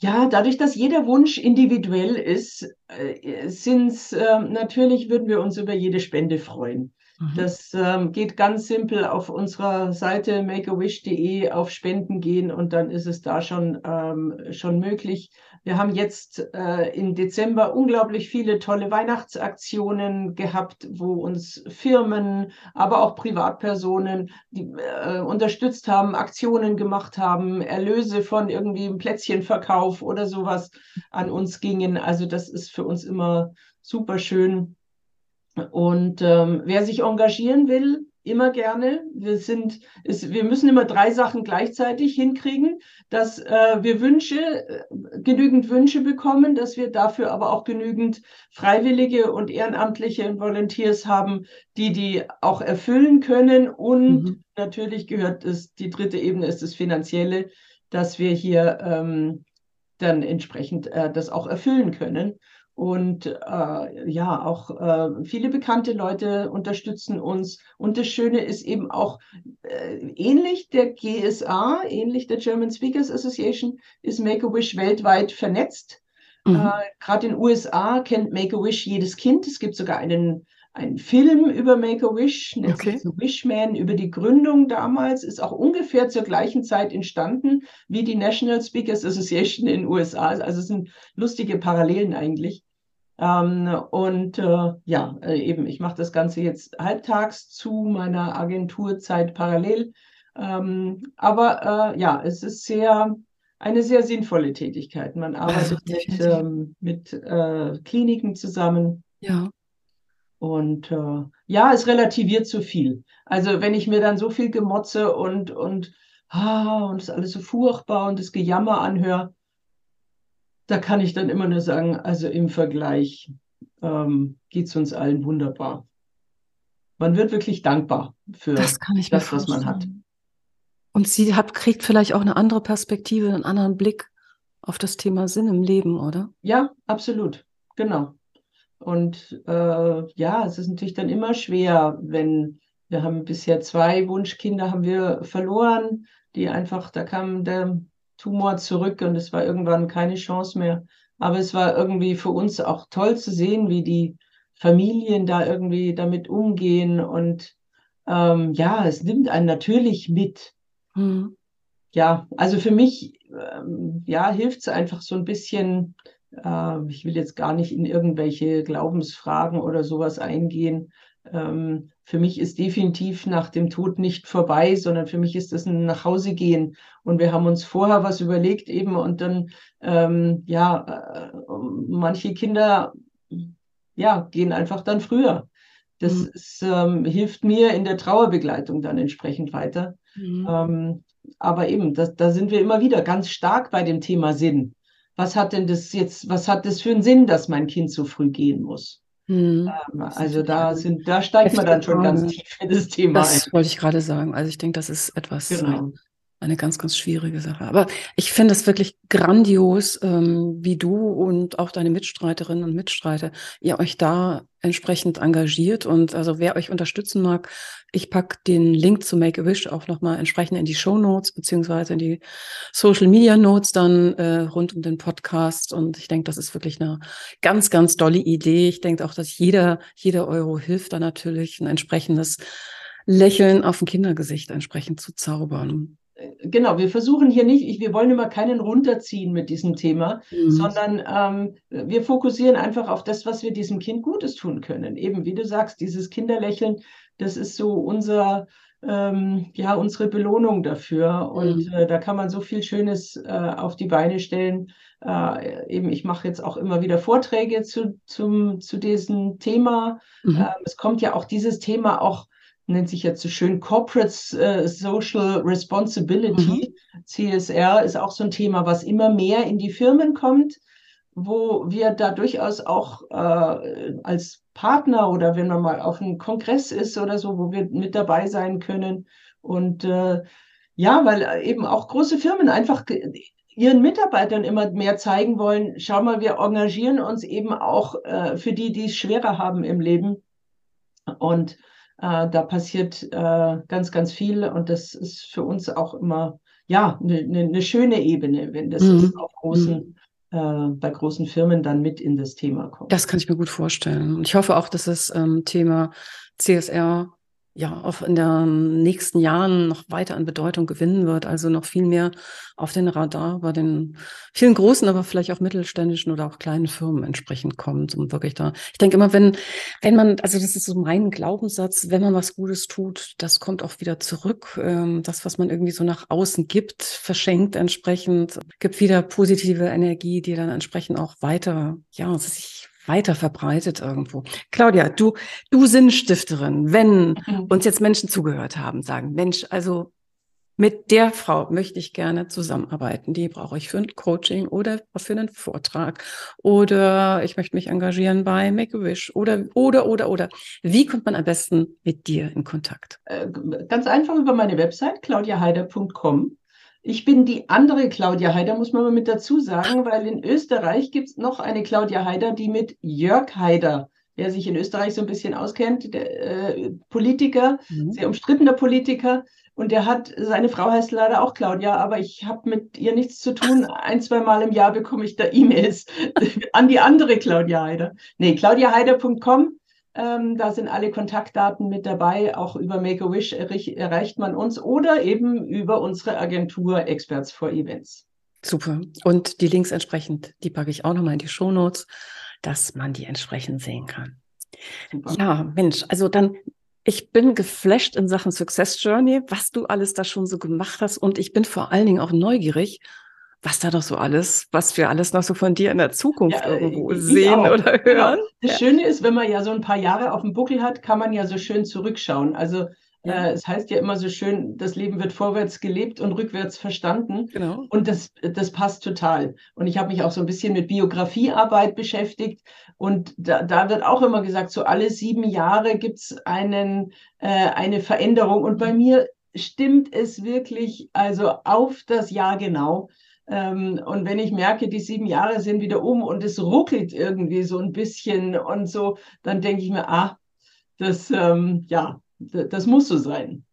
Ja, dadurch, dass jeder Wunsch individuell ist, äh, sind's ähm, natürlich würden wir uns über jede Spende freuen. Mhm. Das ähm, geht ganz simpel auf unserer Seite makeawish.de auf Spenden gehen und dann ist es da schon, ähm, schon möglich. Wir haben jetzt äh, im Dezember unglaublich viele tolle Weihnachtsaktionen gehabt, wo uns Firmen, aber auch Privatpersonen die, äh, unterstützt haben, Aktionen gemacht haben, Erlöse von irgendwie einem Plätzchenverkauf oder sowas an uns gingen. Also das ist für uns immer super schön. Und ähm, wer sich engagieren will, immer gerne. Wir sind, ist, wir müssen immer drei Sachen gleichzeitig hinkriegen, dass äh, wir Wünsche, äh, genügend Wünsche bekommen, dass wir dafür aber auch genügend Freiwillige und Ehrenamtliche und Volunteers haben, die die auch erfüllen können. Und Mhm. natürlich gehört es, die dritte Ebene ist das Finanzielle, dass wir hier ähm, dann entsprechend äh, das auch erfüllen können. Und äh, ja, auch äh, viele bekannte Leute unterstützen uns. Und das Schöne ist eben auch äh, ähnlich der GSA, ähnlich der German Speakers Association, ist Make-A-Wish weltweit vernetzt. Mhm. Äh, Gerade in den USA kennt Make-A-Wish jedes Kind. Es gibt sogar einen, einen Film über Make-A-Wish, nennt Okay. Wishman, über die Gründung damals, ist auch ungefähr zur gleichen Zeit entstanden wie die National Speakers Association in den USA. Also es sind lustige Parallelen eigentlich. Ähm, und äh, ja, äh, eben, ich mache das Ganze jetzt halbtags zu meiner Agenturzeit parallel. Ähm, aber äh, ja, es ist sehr eine sehr sinnvolle Tätigkeit. Man arbeitet also, mit, ähm, mit äh, Kliniken zusammen. Ja. Und äh, ja, es relativiert zu viel. Also wenn ich mir dann so viel Gemotze und, und, ah, und es ist alles so furchtbar und das Gejammer anhöre, da kann ich dann immer nur sagen, also im Vergleich ähm, geht es uns allen wunderbar. Man wird wirklich dankbar für das, das was man hat. Und sie hat, kriegt vielleicht auch eine andere Perspektive, einen anderen Blick auf das Thema Sinn im Leben, oder? Ja, absolut. Genau. Und äh, ja, es ist natürlich dann immer schwer, wenn wir haben bisher zwei Wunschkinder haben wir verloren, die einfach, da kam der Tumor zurück und es war irgendwann keine Chance mehr. Aber es war irgendwie für uns auch toll zu sehen, wie die Familien da irgendwie damit umgehen. Und ähm, ja, es nimmt einen natürlich mit. Mhm. Ja, also für mich, ähm, ja, hilft es einfach so ein bisschen, äh, ich will jetzt gar nicht in irgendwelche Glaubensfragen oder sowas eingehen. Ähm, für mich ist definitiv nach dem Tod nicht vorbei, sondern für mich ist das ein Nachhausegehen. Und wir haben uns vorher was überlegt eben und dann, ähm, ja, äh, manche Kinder, ja, gehen einfach dann früher. Das mhm. ist, ähm, hilft mir in der Trauerbegleitung dann entsprechend weiter. Mhm. Ähm, aber eben, das, da sind wir immer wieder ganz stark bei dem Thema Sinn was hat denn das jetzt, was hat das für einen Sinn, dass mein Kind so früh gehen muss? Hm. Ähm, also da sind, da steigt man dann schon ganz tief in das Thema das ein. wollte ich gerade sagen. Also ich denke, das ist etwas, genau eine ganz, ganz schwierige Sache. Aber ich finde es wirklich grandios, ähm, wie du und auch deine Mitstreiterinnen und Mitstreiter, ihr euch da entsprechend engagiert. Und also wer euch unterstützen mag, ich pack den Link zu Make-A-Wish auch nochmal entsprechend in die Show Notes beziehungsweise in die Social Media Notes dann äh, rund um den Podcast. Und ich denke, das ist wirklich eine ganz, ganz tolle Idee. Ich denke auch, dass jeder, jeder Euro hilft da natürlich ein entsprechendes Lächeln auf dem Kindergesicht entsprechend zu zaubern genau, wir versuchen hier nicht, wir wollen immer keinen runterziehen mit diesem Thema, mhm. sondern ähm, wir fokussieren einfach auf das, was wir diesem Kind Gutes tun können. Eben, wie du sagst, dieses Kinderlächeln, das ist so unser, ähm, ja, unsere Belohnung dafür. Und mhm. äh, da kann man so viel Schönes äh, auf die Beine stellen. Äh, eben, ich mache jetzt auch immer wieder Vorträge zu, zum, zu diesem Thema. Mhm. Ähm, es kommt ja auch dieses Thema auch nennt sich jetzt so schön Corporate äh, Social Responsibility. Mhm. CSR ist auch so ein Thema, was immer mehr in die Firmen kommt, wo wir da durchaus auch äh, als Partner oder wenn man mal auf einem Kongress ist oder so, wo wir mit dabei sein können. Und äh, ja, weil eben auch große Firmen einfach ihren Mitarbeitern immer mehr zeigen wollen, schau mal, wir engagieren uns eben auch äh, für die, die es schwerer haben im Leben. Und äh, da passiert äh, ganz, ganz viel und das ist für uns auch immer ja eine ne, ne schöne Ebene, wenn das mhm. auf großen mhm. äh, bei großen Firmen dann mit in das Thema kommt. Das kann ich mir gut vorstellen. Und ich hoffe auch, dass das ähm, Thema CSR ja auch in den nächsten Jahren noch weiter an Bedeutung gewinnen wird, also noch viel mehr auf den Radar bei den vielen großen, aber vielleicht auch mittelständischen oder auch kleinen Firmen entsprechend kommt, um wirklich da. Ich denke immer, wenn, wenn man, also das ist so mein Glaubenssatz, wenn man was Gutes tut, das kommt auch wieder zurück. Ähm, das, was man irgendwie so nach außen gibt, verschenkt entsprechend, gibt wieder positive Energie, die dann entsprechend auch weiter, ja, sich weiter verbreitet irgendwo. Claudia, du, du Sinnstifterin, wenn mhm. uns jetzt Menschen zugehört haben, sagen, Mensch, also mit der Frau möchte ich gerne zusammenarbeiten. Die brauche ich für ein Coaching oder für einen Vortrag oder ich möchte mich engagieren bei Make-A-Wish oder, oder, oder, oder. Wie kommt man am besten mit dir in Kontakt? Äh, ganz einfach über meine Website claudiaheider.com. Ich bin die andere Claudia Haider, muss man mal mit dazu sagen, weil in Österreich gibt es noch eine Claudia Haider, die mit Jörg Haider, der sich in Österreich so ein bisschen auskennt, der äh, Politiker, mhm. sehr umstrittener Politiker. Und der hat, seine Frau heißt leider auch Claudia, aber ich habe mit ihr nichts zu tun. Ein, zwei Mal im Jahr bekomme ich da E-Mails an die andere Claudia Haider. Nee, claudiahaider.com ähm, da sind alle Kontaktdaten mit dabei. Auch über Make-A-Wish erreicht man uns oder eben über unsere Agentur Experts for Events. Super. Und die Links entsprechend, die packe ich auch nochmal in die Show Notes. dass man die entsprechend sehen kann. Super. Ja, Mensch, also dann ich bin geflasht in Sachen Success Journey, was du alles da schon so gemacht hast. Und ich bin vor allen Dingen auch neugierig, was da doch so alles, was wir alles noch so von dir in der Zukunft ja, irgendwo sehen oder genau. hören. Das ja. Schöne ist, wenn man ja so ein paar Jahre auf dem Buckel hat, kann man ja so schön zurückschauen. Also ja. Äh, es heißt ja immer so schön, das Leben wird vorwärts gelebt und rückwärts verstanden. Genau. Und das, das passt total. Und ich habe mich auch so ein bisschen mit Biografiearbeit beschäftigt. Und da, da wird auch immer gesagt, so alle sieben Jahre gibt es äh, eine Veränderung. Und bei mir stimmt es wirklich, also auf das Jahr genau. Ähm, und wenn ich merke, die sieben Jahre sind wieder um und es ruckelt irgendwie so ein bisschen und so, dann denke ich mir, ah, das, ähm, ja, das muss so sein.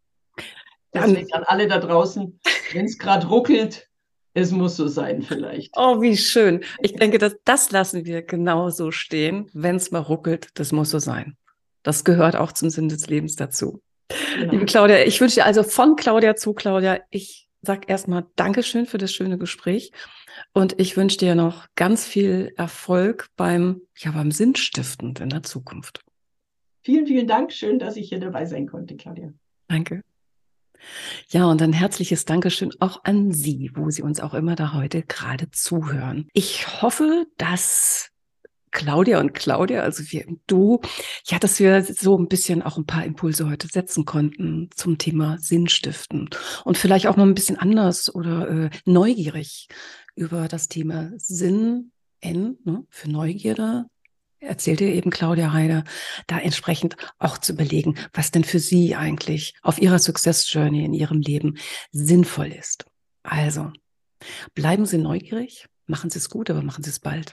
Deswegen an alle da draußen, wenn es gerade ruckelt, es muss so sein vielleicht. Oh, wie schön. Ich denke, dass das lassen wir genau so stehen. Wenn es mal ruckelt, das muss so sein. Das gehört auch zum Sinn des Lebens dazu. Genau. Liebe Claudia, ich wünsche dir also von Claudia zu Claudia, ich sag erstmal Dankeschön für das schöne Gespräch und ich wünsche dir noch ganz viel Erfolg beim, ja, beim Sinnstiften in der Zukunft. Vielen, vielen Dank. Schön, dass ich hier dabei sein konnte, Claudia. Danke. Ja, und ein herzliches Dankeschön auch an Sie, wo Sie uns auch immer da heute gerade zuhören. Ich hoffe, dass Claudia und Claudia, also wir im Du, ja, dass wir so ein bisschen auch ein paar Impulse heute setzen konnten zum Thema Sinnstiften und vielleicht auch noch ein bisschen anders oder äh, neugierig über das Thema Sinn, N, ne, für Neugierde, erzählte eben Claudia Heider, da entsprechend auch zu überlegen, was denn für Sie eigentlich auf Ihrer Success Journey in Ihrem Leben sinnvoll ist. Also, bleiben Sie neugierig, machen Sie es gut, aber machen Sie es bald.